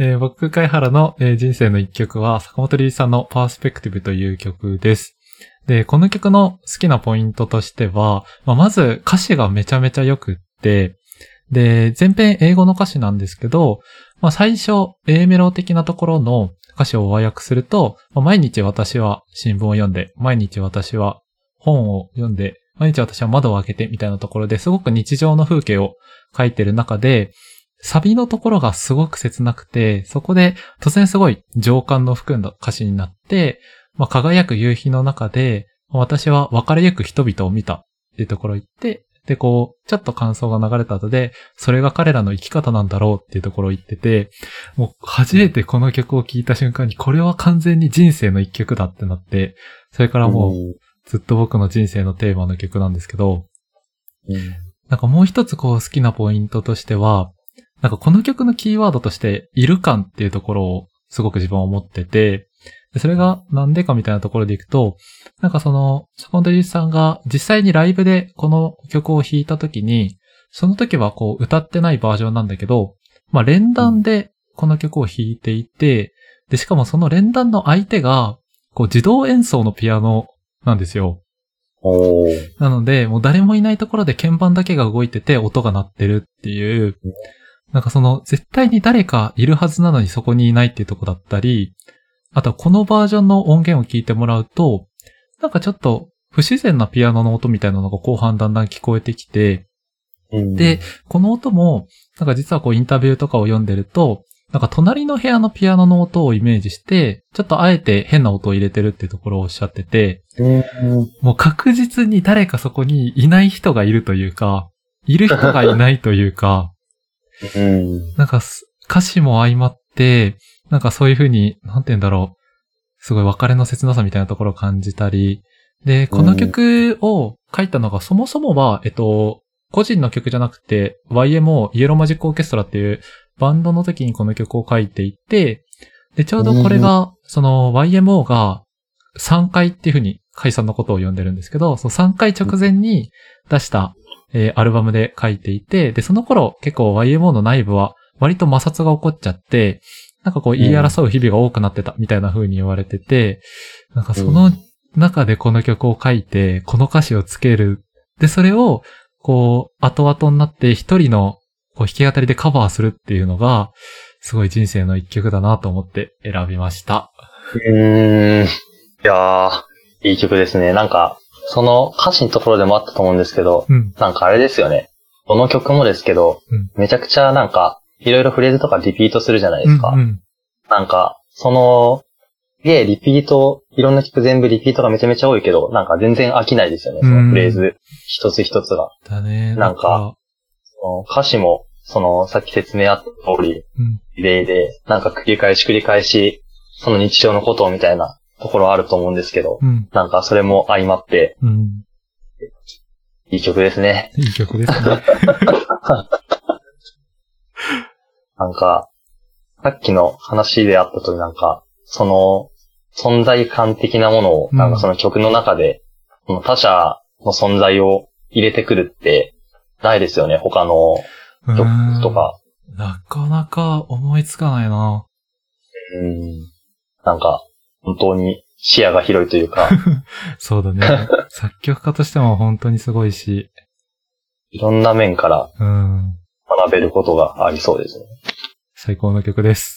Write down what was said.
えー僕、貝原の、えー人生の一曲は、坂本龍一さんのパースペクティブという曲です。で、この曲の好きなポイントとしては、まあ、まず歌詞がめちゃめちゃ良くって、で、前編英語の歌詞なんですけど、まあ、最初、A メロ的なところの歌詞を和訳すると、まあ毎日私は新聞を読んで、毎日私は本を読んで、毎日私は窓を開けてみたいなところですごく日常の風景を書いてる中で、サビのところがすごく切なくて、そこで突然すごい情感の含んだ歌詞になって、まあ、輝く夕日の中で、私は別れゆく人々を見たっていうところを言って、で、こう、ちょっと感想が流れた後で、それが彼らの生き方なんだろうっていうところを言ってて、もう初めてこの曲を聴いた瞬間に、これは完全に人生の一曲だってなって、それからもうずっと僕の人生のテーマの曲なんですけど、うん。なんかもう一つこう好きなポイントとしては、なんかこの曲のキーワードとして、いる感っていうところをすごく自分は思ってて、でそれがなんでかみたいなところでいくと、なんかその、坂本龍一さんが実際にライブでこの曲を弾いた時に、その時はこう歌ってないバージョンなんだけど、まあ連弾でこの曲を弾いていて、で、しかもその連弾の相手が、こう自動演奏のピアノなんですよ。なので、もう誰もいないところで鍵盤だけが動いてて音が鳴ってるっていう、なんかその絶対に誰かいるはずなのにそこにいないっていうとこだったり、あとはこのバージョンの音源を聞いてもらうと、なんかちょっと不自然なピアノの音みたいなのが後半だんだん聞こえてきて、うんで、この音も、なんか実はこうインタビューとかを読んでると、なんか隣の部屋のピアノの音をイメージして、ちょっとあえて変な音を入れてるっていうところをおっしゃってて、うん。もう確実に誰かそこにいない人がいるというか、いる人がいないというか、なんか歌詞も相まって、なんかそういう風に、なんて言うんだろう、すごい別れの切なさみたいなところを感じたり、で、この曲を書いたのがそもそもは、えっと、個人の曲じゃなくて、YMO、イエローマジックオーケストラっていうバンドの時にこの曲を書いていて、で、ちょうどこれが、その YMO が3回っていう風に解散のことを呼んでるんですけど、その3回直前に出した、えーアルバムで書いていて、で、その頃結構 YMO の内部は割と摩擦が起こっちゃって、なんかこう言い争う日々が多くなってたみたいな風に言われてて、なんかその中でこの曲を書いて、この歌詞をつける。で、それを、こう、後々になって一人のこう弾き語りでカバーするっていうのが、すごい人生の一曲だなと思って選びました。うーん。いやー、いい曲ですね。なんか、その歌詞のところでもあったと思うんですけど、うん。なんかあれですよね。どの曲もですけど、うんめちゃくちゃなんか、いろいろフレーズとかリピートするじゃないですか。うんうんなんか、その、で、リピート、いろんな曲全部リピートがめちゃめちゃ多いけど、なんか全然飽きないですよね、そのフレーズ、一つ一つが。だね。なんか、その歌詞も、その、さっき説明あった通り、うん。リレーで、なんか繰り返し繰り返し、その日常のことをみたいなところあると思うんですけど、うん。なんかそれも相まって、うん。いい曲ですね。いい曲ですね。なんか、さっきの話であった通りなんか、その、存在感的なものを、うんなんかその曲の中で、その他者の存在を入れてくるって、ないですよね、他の曲とか。うん。なかなか思いつかないな。うん。なんか、本当に視野が広いというか、そうだね。作曲家としても本当にすごいし。いろんな面からうん。学べることがありそうですね。最高の曲です。